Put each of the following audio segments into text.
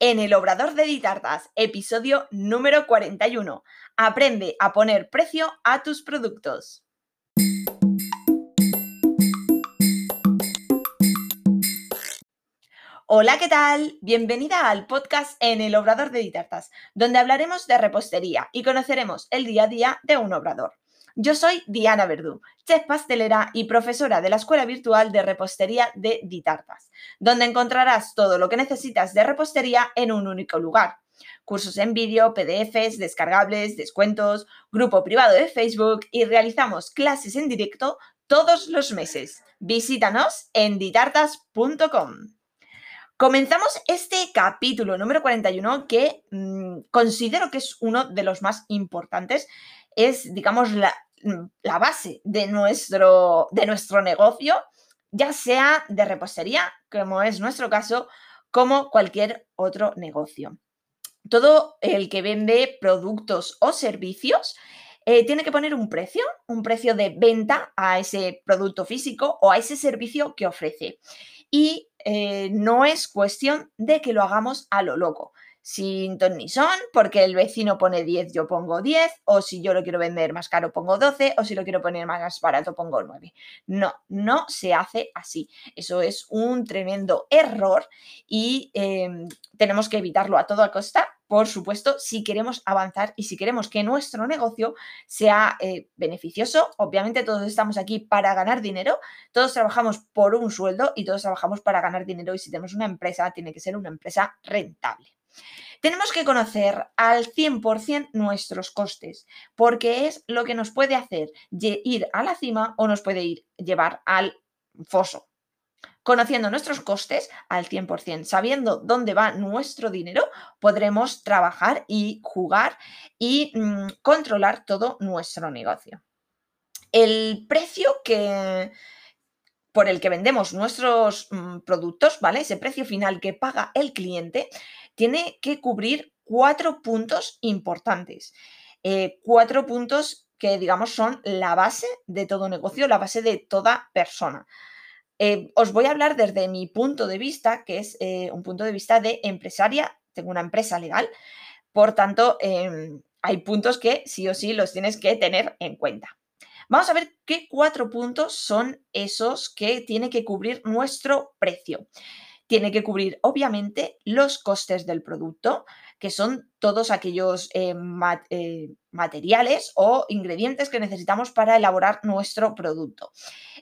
en el Obrador de Ditartas, episodio número 41. Aprende a poner precio a tus productos. Hola, ¿qué tal? Bienvenida al podcast en el Obrador de Ditartas, donde hablaremos de repostería y conoceremos el día a día de un obrador. Yo soy Diana Verdú, chef pastelera y profesora de la Escuela Virtual de Repostería de Ditartas, donde encontrarás todo lo que necesitas de repostería en un único lugar. Cursos en vídeo, PDFs, descargables, descuentos, grupo privado de Facebook y realizamos clases en directo todos los meses. Visítanos en ditartas.com. Comenzamos este capítulo número 41 que mm, considero que es uno de los más importantes. Es, digamos, la, la base de nuestro, de nuestro negocio, ya sea de repostería, como es nuestro caso, como cualquier otro negocio. Todo el que vende productos o servicios eh, tiene que poner un precio, un precio de venta a ese producto físico o a ese servicio que ofrece. Y eh, no es cuestión de que lo hagamos a lo loco sin ton ni son, porque el vecino pone 10, yo pongo 10, o si yo lo quiero vender más caro, pongo 12, o si lo quiero poner más barato, pongo 9. No, no se hace así. Eso es un tremendo error y em, tenemos que evitarlo a toda costa, por supuesto, si queremos avanzar y si queremos que nuestro negocio sea eh, beneficioso. Obviamente todos estamos aquí para ganar dinero, todos trabajamos por un sueldo y todos trabajamos para ganar dinero y si tenemos una empresa, tiene que ser una empresa rentable. Tenemos que conocer al 100% nuestros costes, porque es lo que nos puede hacer ir a la cima o nos puede llevar al foso. Conociendo nuestros costes al 100%, sabiendo dónde va nuestro dinero, podremos trabajar y jugar y mm, controlar todo nuestro negocio. El precio que, por el que vendemos nuestros mm, productos, ¿vale? Ese precio final que paga el cliente tiene que cubrir cuatro puntos importantes. Eh, cuatro puntos que, digamos, son la base de todo negocio, la base de toda persona. Eh, os voy a hablar desde mi punto de vista, que es eh, un punto de vista de empresaria. Tengo una empresa legal, por tanto, em, hay puntos que sí o sí los tienes que tener en cuenta. Vamos a ver qué cuatro puntos son esos que tiene que cubrir nuestro precio tiene que cubrir, obviamente, los costes del producto, que son todos aquellos eh, eh, materiales o ingredientes que necesitamos para elaborar nuestro producto.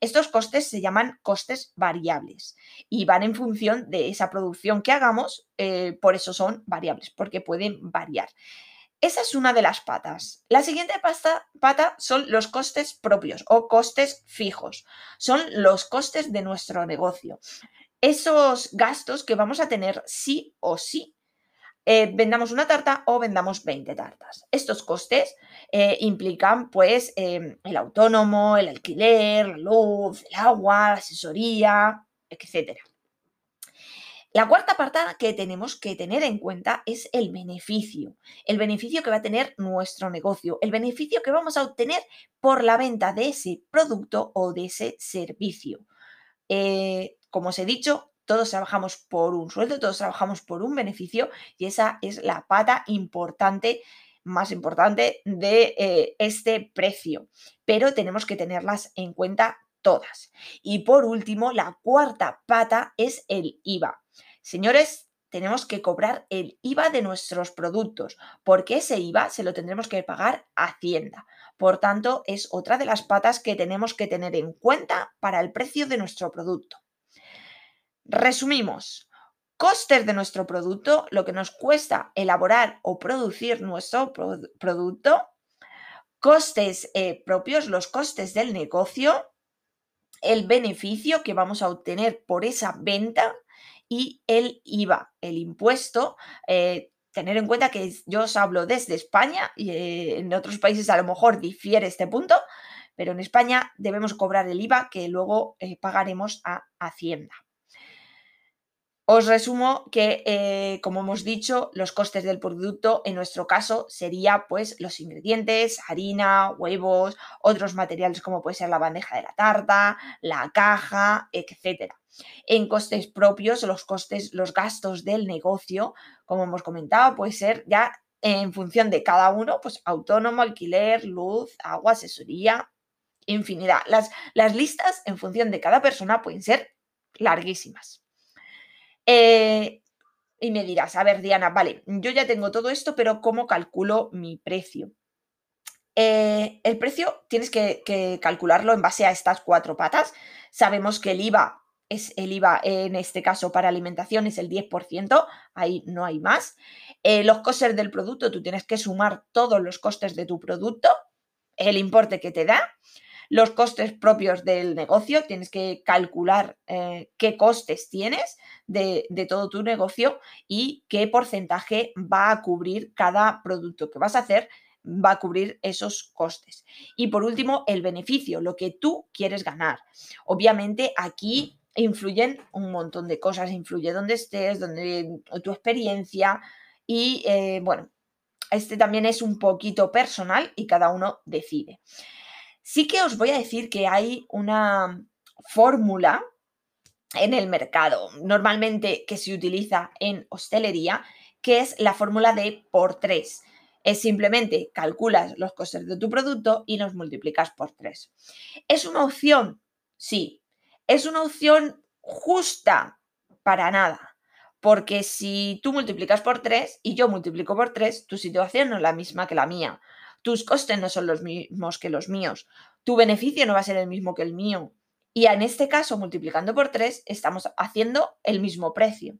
Estos costes se llaman costes variables y van en función de esa producción que hagamos, eh, por eso son variables, porque pueden variar. Esa es una de las patas. La siguiente pata son los costes propios o costes fijos. Son los costes de nuestro negocio esos gastos que vamos a tener sí o sí. Eh, vendamos una tarta o vendamos 20 tartas. Estos costes eh, implican pues em, el autónomo, el alquiler, la luz, el agua, la asesoría, etc. La cuarta parte que tenemos que tener en cuenta es el beneficio, el beneficio que va a tener nuestro negocio, el beneficio que vamos a obtener por la venta de ese producto o de ese servicio. Eh, como os he dicho, todos trabajamos por un sueldo, todos trabajamos por un beneficio y esa es la pata importante, más importante de eh, este precio. Pero tenemos que tenerlas en cuenta todas. Y por último, la cuarta pata es el IVA. Señores, tenemos que cobrar el IVA de nuestros productos, porque ese IVA se lo tendremos que pagar a Hacienda. Por tanto, es otra de las patas que tenemos que tener en cuenta para el precio de nuestro producto. Resumimos, costes de nuestro producto, lo que nos cuesta elaborar o producir nuestro producto, costes eh, propios, los costes del negocio, el beneficio que vamos a obtener por esa venta y el IVA, el impuesto. Eh, tener en cuenta que yo os hablo desde España y eh, en otros países a lo mejor difiere este punto, pero en España debemos cobrar el IVA que luego pagaremos a Hacienda. Os resumo que, eh, como hemos dicho, los costes del producto en nuestro caso sería pues los ingredientes, harina, huevos, otros materiales como puede ser la bandeja de la tarta, la caja, etc. En costes propios, los costes, los gastos del negocio, como hemos comentado, puede ser ya en función de cada uno, pues autónomo, alquiler, luz, agua, asesoría, infinidad. Las, las listas en función de cada persona pueden ser larguísimas. Eh, y me dirás, a ver, Diana, vale, yo ya tengo todo esto, pero ¿cómo calculo mi precio? Eh, el precio tienes que, calcularlo en base a estas cuatro patas. Sabemos que el IVA es el IVA en este caso para alimentación es el 10%, ahí no hay más. Eh, los costes del producto, tú tienes que sumar todos los costes de tu producto, el importe que te da. Los costes propios del negocio, tienes que calcular eh, qué costes tienes de, de todo tu negocio y qué porcentaje va a cubrir cada producto que vas a hacer va a cubrir esos costes. Y por último, el beneficio, lo que tú quieres ganar. Obviamente aquí influyen un montón de cosas, influye donde estés, donde tu experiencia, y eh, bueno, este también es un poquito personal y cada uno decide. Sí que os voy a decir que hay una fórmula en el mercado, normalmente que se utiliza en hostelería, que es la fórmula de por 3. Es simplemente calculas los costes de tu producto y los multiplicas por 3. ¿Es una opción? Sí. ¿Es una opción justa? Para nada. Porque si tú multiplicas por 3 y yo multiplico por 3, tu situación no es la misma que la mía. Tus costes no son los mismos que los míos. Tu beneficio no va a ser el mismo que el mío. Y en este caso, multiplicando por 3, estamos haciendo el mismo precio.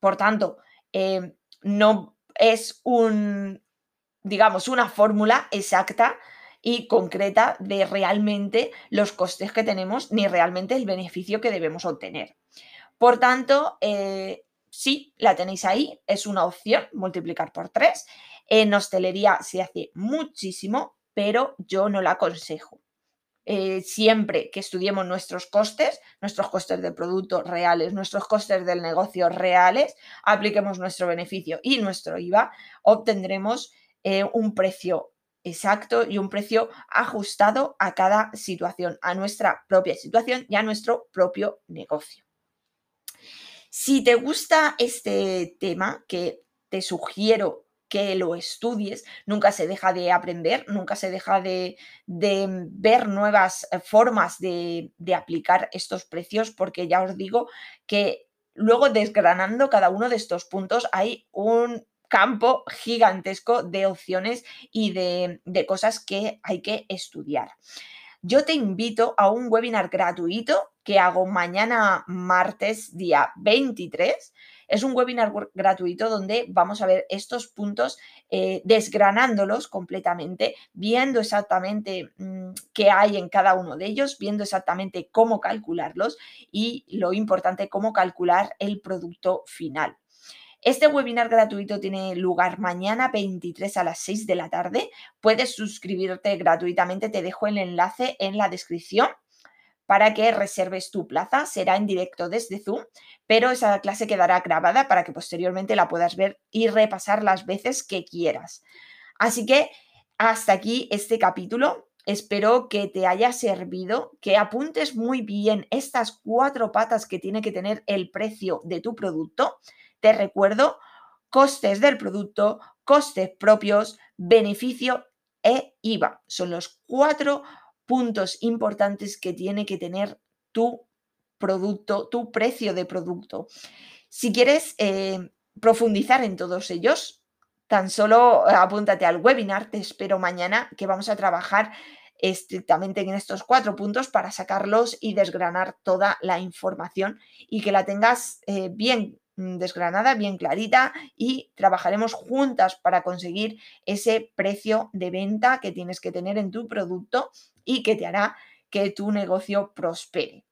Por tanto, eh, no es un, digamos, una fórmula exacta y concreta de realmente los costes que tenemos ni realmente el beneficio que debemos obtener. Por tanto, eh, sí, la tenéis ahí, es una opción multiplicar por 3. En hostelería se hace muchísimo, pero yo no la aconsejo. Eh, siempre que estudiemos nuestros costes, nuestros costes de producto reales, nuestros costes del negocio reales, apliquemos nuestro beneficio y nuestro IVA, obtendremos eh, un precio exacto y un precio ajustado a cada situación, a nuestra propia situación y a nuestro propio negocio. Si te gusta este tema, que te sugiero que lo estudies, nunca se deja de aprender, nunca se deja de, ver nuevas eh, formas de, de aplicar estos precios, porque ya os digo que luego desgranando cada uno de estos puntos hay un campo gigantesco de opciones y de, de, cosas que hay que estudiar yo te invito a un webinar gratuito que hago mañana martes, día 23. Es un webinar gratuito donde vamos a ver estos puntos eh, desgranándolos completamente, viendo exactamente mmm, qué hay en cada uno de ellos, viendo exactamente cómo calcularlos y lo importante, cómo calcular el producto final. Este webinar gratuito tiene lugar mañana 23 a las 6 de la tarde. Puedes suscribirte gratuitamente, te dejo el enlace en la descripción para que reserves tu plaza. Será en directo desde Zoom, pero esa clase quedará grabada para que posteriormente la puedas ver y repasar las veces que quieras. Así que hasta aquí este capítulo. Espero que te haya servido, que apuntes muy bien estas cuatro patas que tiene que tener el precio de tu producto te recuerdo, costes del producto, costes propios, beneficio e IVA. Son los cuatro puntos importantes que tiene que tener tu producto, tu precio de producto. Si quieres eh, profundizar en todos ellos, tan solo apúntate al webinar, te espero mañana que vamos a trabajar estrictamente en estos cuatro puntos para sacarlos y desgranar toda la información y que la tengas eh, bien desgranada, bien clarita y trabajaremos juntas para conseguir ese precio de venta que tienes que tener en tu producto y que te hará que tu negocio prospere.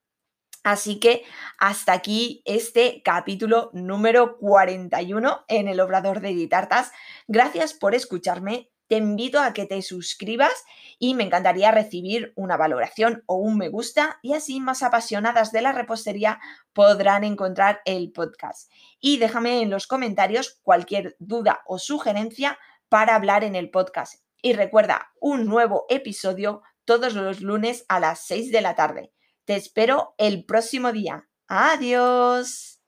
Así que hasta aquí este capítulo número 41 en el Obrador de Editartas. Gracias por escucharme te invito a que te suscribas y me encantaría recibir una valoración o un me gusta y así más apasionadas de la repostería podrán encontrar el podcast. Y déjame en los comentarios cualquier duda o sugerencia para hablar en el podcast. Y recuerda, un nuevo episodio todos los lunes a las 6 de la tarde. Te espero el próximo día. Adiós.